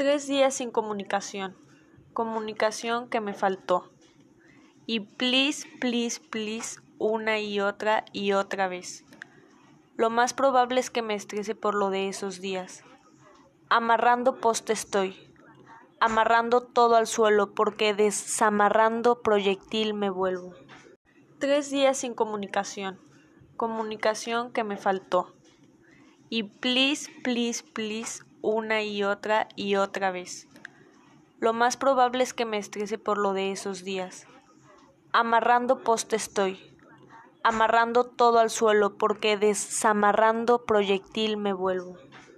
Tres días sin comunicación. Comunicación que me faltó. Y please, please, please, una y otra y otra vez. Lo más probable es que me estrese por lo de esos días. Amarrando poste estoy. Amarrando todo al suelo porque desamarrando proyectil me vuelvo. Tres días sin comunicación. Comunicación que me faltó. Y please, please, please, una y otra y otra vez. Lo más probable es que me estrese por lo de esos días. Amarrando poste estoy. Amarrando todo al suelo porque desamarrando proyectil me vuelvo.